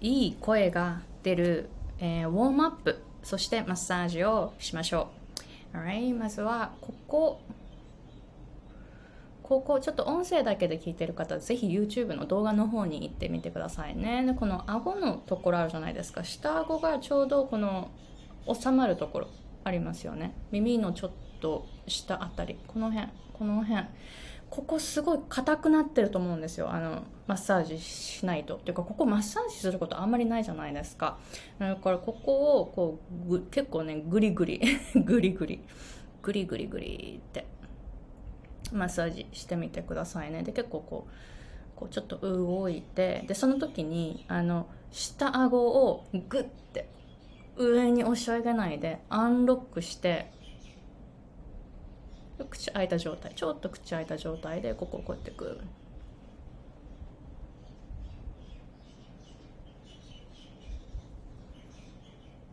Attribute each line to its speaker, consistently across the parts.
Speaker 1: いい声が出る、えー、ウォームアップそしてマッサージをしましょう。Alright まずはここ。ここちょっと音声だけで聞いてる方ぜひ YouTube の動画の方に行ってみてくださいね。でこの顎のところあるじゃないですか。下顎がちょうどこの収まるところありますよね。耳のちょっと下あたり。この辺。この辺。ここすごい硬くなってると思うんですよ。あのマッサージしないと。っていうかここマッサージすることあんまりないじゃないですか。だからここをこう結構ねグリグリ。グリグリ。グリグリグリって。マッサージしてみてくださいね。で結構こうこうちょっと動いて。でその時にあの下顎をグッて上に押し上げないでアンロックして口開いた状態ちょっと口開いた状態でここをこうやってグー。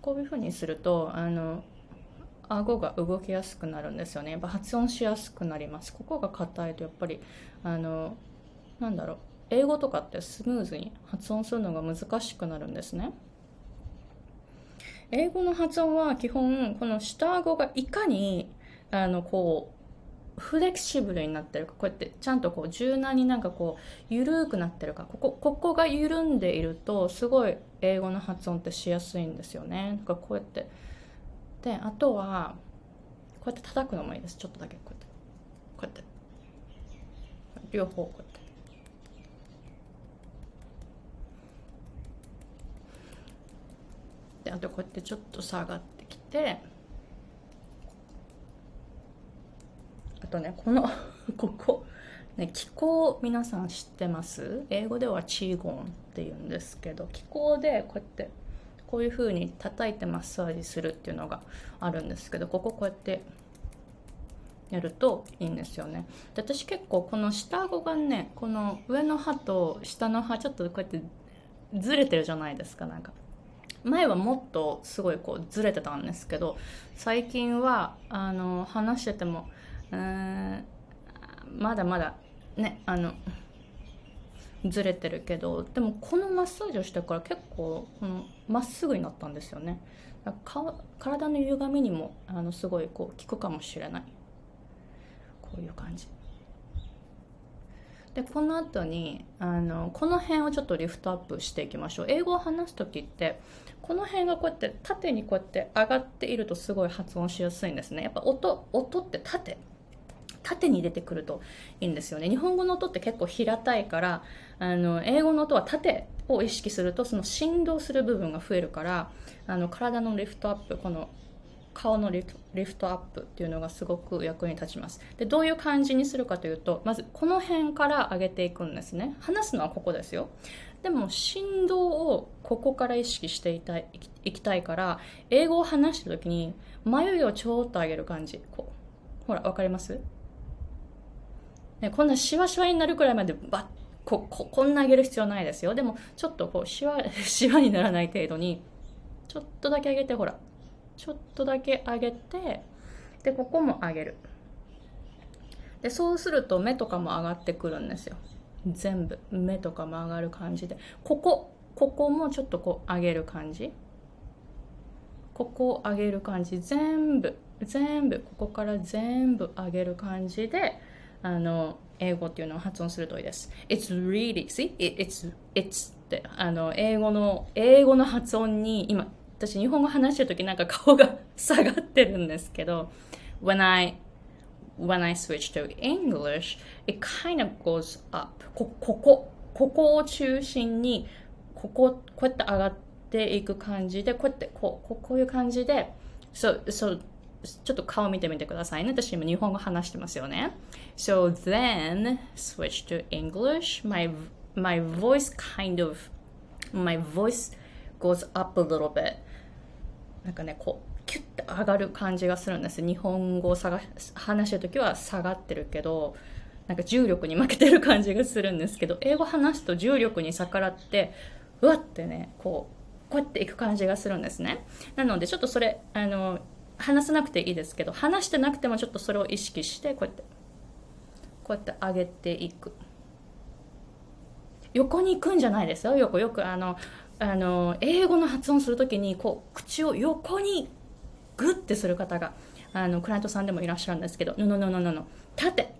Speaker 1: こういうふうにするとあの顎が動きやすくなるんですよね。やっぱ発音しやすくなります。ここが硬いとやっぱりあのなんだろう。英語とかってスムーズに発音するのが難しくなるんですね。英語の発音は基本この下顎がいかにあのこうフレキシブルになってるかこうやってちゃんとこう柔軟になんかこう緩くなってるかここここが緩んでいるとすごい英語の発音ってしやすいんですよね。だかこうやって。であとはこうやって叩くのもいいです。ちょっとだけ。こうやってこうやって。両方こうやって。であとこうやってちょっと下がってきてとねこの ここ。ね気候皆さん知ってます？英語ではチーゴンって言うんですけど気候でこうやってこういう風に叩いてマッサージするっていうのがあるんですけどこここうやってやるといいんですよね。で私結構この下顎がねこの上の歯と下の歯ちょっとこうやってずれてるじゃないですかなんか。前はもっとすごいこうずれてたんですけど最近はあの話しててもうん。まだまだねあのずれてるけどでもこのマッサージをしてから結構ま、っすぐになったんですよね。体の歪みにもあのすごいこう効くかもしれない。こういう感じ。でこの後にあのこの辺をちょっとリフトアップしていきましょう。英語を話す時ってこの辺がこうやって縦にこうやって上がっているとすごい発音しやすいんですね。やっぱ音音って縦。縦に出てくるといいんですよね。日本語の音って結構平たいからあの英語の音は縦を意識するとその振動する部分が増えるからあの体のリフトアップこの顔のリフトアップっていうのがすごく役に立ちます。でどういう感じにするかというとまずこの辺から上げていくんですね。話すのはここですよ。でも振動をここから意識していたいいきたいから英語を話した時に眉毛をちょっと上げる感じ。こうほら分かります？ね、こんなシワシワになるくらいまでバッこここんな上げる必要ないですよ。でもちょっとこうシワ シワにならない程度にちょっとだけ上げてほらちょっとだけ上げてでここも上げる。でそうすると目とかも上がってくるんですよ。全部。目とかも上がる感じで。ここここもちょっとこう上げる感じ。ここを上げる感じ。全部。全部。ここから全部上げる感じであの英語っていうのを発音するといいです。It's really, see? It's, it's ってあの英語の英語の発音に今私日本語話してる時なんか顔が下がってるんですけど When I when I switch to English it kind of goes up こここここを中心にこここうやって上がっていく感じでこうやってこうこういう感じで so, so ちょっと顔見てみてくださいね。私今日本語話してますよね。So then switch to English. My, my voice kind of, my voice goes up a little bit. なんかね、こう、キュッて上がる感じがするんです。日本語を探話してる時は下がってるけど、なんか重力に負けてる感じがするんですけど、英語話すと重力に逆らって、うわってね、こう、こうやっていく感じがするんですね。なので、ちょっとそれ、あの、話さなくていいですけど話してなくてもちょっとそれを意識してこうやってこうやって上げていく。横に行くんじゃないですよよくよくあのあの英語の発音するときにこう口を横にグッてする方があのクライアントさんでもいらっしゃるんですけど、のののののの縦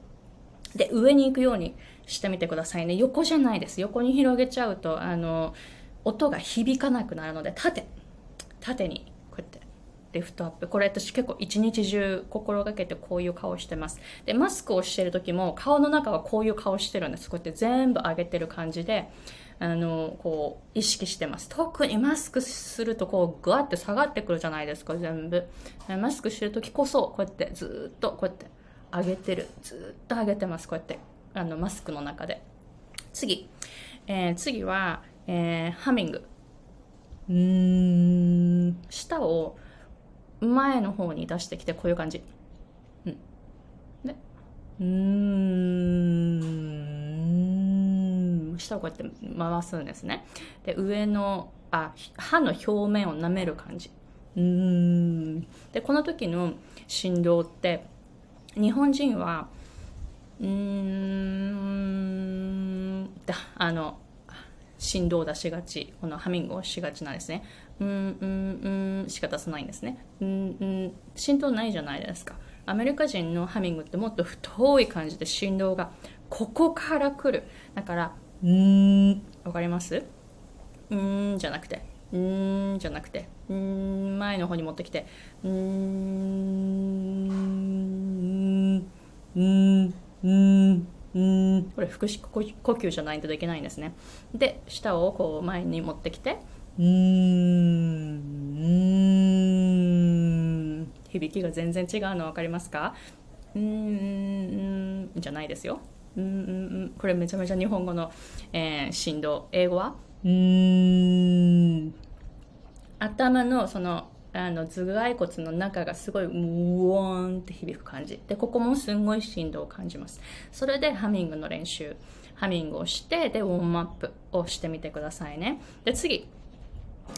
Speaker 1: で上に行くようにしてみてくださいね。横じゃないです。横に広げちゃうとあの音が響かなくなるので縦縦に。リフトアップ。これ私結構一日中心がけてこういう顔してます。でマスクをしてる時も顔の中はこういう顔してるんです。こうやって全部上げてる感じであのこう意識してます。特にマスクするとこうグワって下がってくるじゃないですか全部。マスクしてる時こそこうやってずっとこうやって上げてる。ずっと上げてますこうやってあのマスクの中で。次、えー、次は、えー、ハミング。うーん。舌を前の方に出してきてこういう感じ。うん。でうーん。舌をこうやって回すんですね。で上のあ歯の表面を舐める感じ。うーん。でこの時の振動って日本人はうーん。だあの振動を出しがち。このハミングをしがちなんですね。うんうんうんしか出さないんですね。うんうん振動ないじゃないですか。アメリカ人のハミングってもっと太い感じで振動がここから来る。だからうんわかります？うんじゃなくて。うんじゃなくて。うん前の方に持ってきて。うんうんうんうんこれ腹式呼吸じゃないとできないんですね。で舌をこう前に持ってきて。うん。響きが全然違うの分かりますか？うん。じゃないですよ。うん。これめちゃめちゃ日本語の、えー、振動。英語は？うん。頭のそのあの頭蓋骨の中がすごいうーんって響く感じ。でここもすんごい振動を感じます。それでハミングの練習。ハミングをしてでウォームアップをしてみてくださいね。で次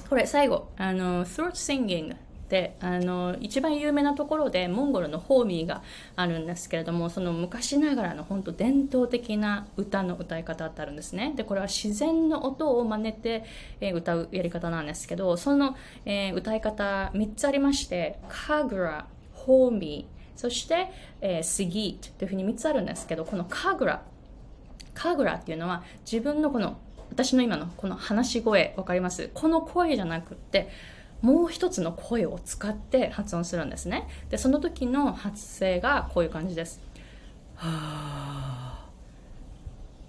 Speaker 1: これ最後。あの throat singing であの一番有名なところでモンゴルのホーミーがあるんですけれどもその昔ながらの本当伝統的な歌の歌い方ってあるんですね。でこれは自然の音を真似て、えー、歌うやり方なんですけどその、えー、歌い方3つありましてカグラホーミーそして、えー、スギートというふうに3つあるんですけどこのカグラカグラっていうのは自分のこの私の今のこの話し声分かります？この声じゃなくってもう一つの声を使って発音するんですね。でその時の発声がこういう感じです。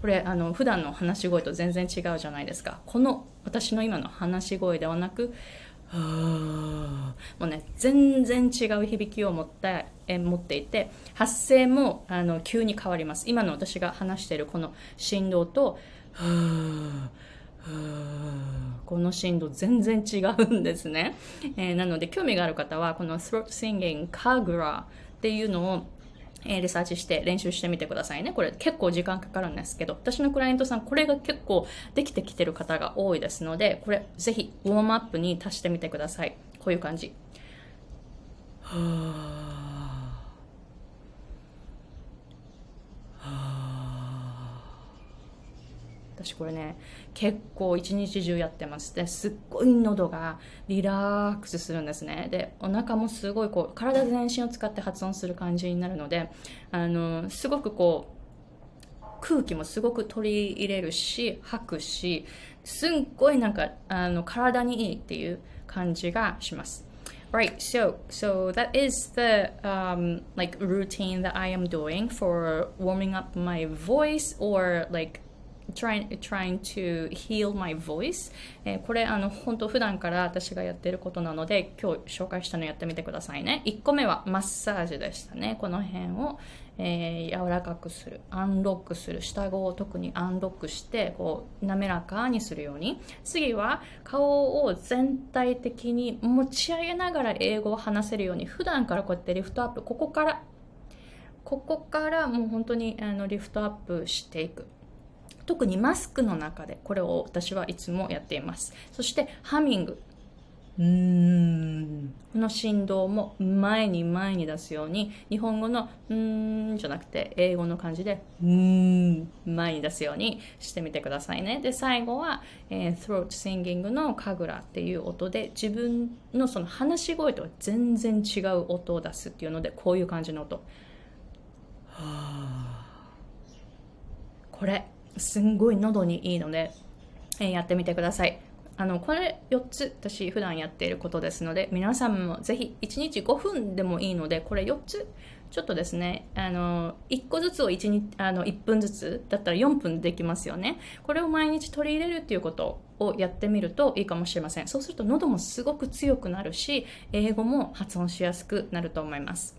Speaker 1: これあの普段の話し声と全然違うじゃないですか。この私の今の話し声ではなくもうね全然違う響きを持ったえ持っていて発声もあの急に変わります。今の私が話しているこの振動とこの振動全然違うんですね、えー、なので興味がある方はこの throat singing カグラっていうのをえリサーチして練習してみてくださいね。これ結構時間かかるんですけど、私のクライアントさん、これが結構できてきてる方が多いですので、これぜひウォームアップに足してみてください。こういう感じ。はあ私これね結構一日中やってますですっごい喉がリラックスするんですね。でお腹もすごいこう体全身を使って発音する感じになるのであのすごくこう空気もすごく取り入れるし吐くしすっごいなんかあの体にいいっていう感じがします。Right, so so that is the um, like routine that I am doing for warming up my voice or like trying, trying to heal my voice、えー、これあの本当普段から私がやってることなので今日紹介したのやってみてくださいね。1個目はマッサージでしたね。この辺を、えー、柔らかくする。アンロックする。下顎を特にアンロックしてこう滑らかにするように。次は顔を全体的に持ち上げながら英語を話せるように。普段からこうやってリフトアップ。ここからここからもう本当にあのリフトアップしていく。特にマスクの中でこれを私はいつもやっています。そしてハミング。うーん。この振動も前に前に出すように日本語のうーんじゃなくて英語の感じでうーん。前に出すようにしてみてくださいね。で最後は、えー、throat singing の神楽っていう音で自分のその話し声とは全然違う音を出すっていうのでこういう感じの音。これすんごい喉にいいので、えー、やってみてください。あのこれ4つ私普段やっていることですので皆さんもぜひ1日5分でもいいのでこれ4つちょっとですねあの1個ずつを 1, 日あの1分ずつだったら4分できますよね。これを毎日取り入れるっていうことをやってみるといいかもしれません。そうすると喉もすごく強くなるし英語も発音しやすくなると思います。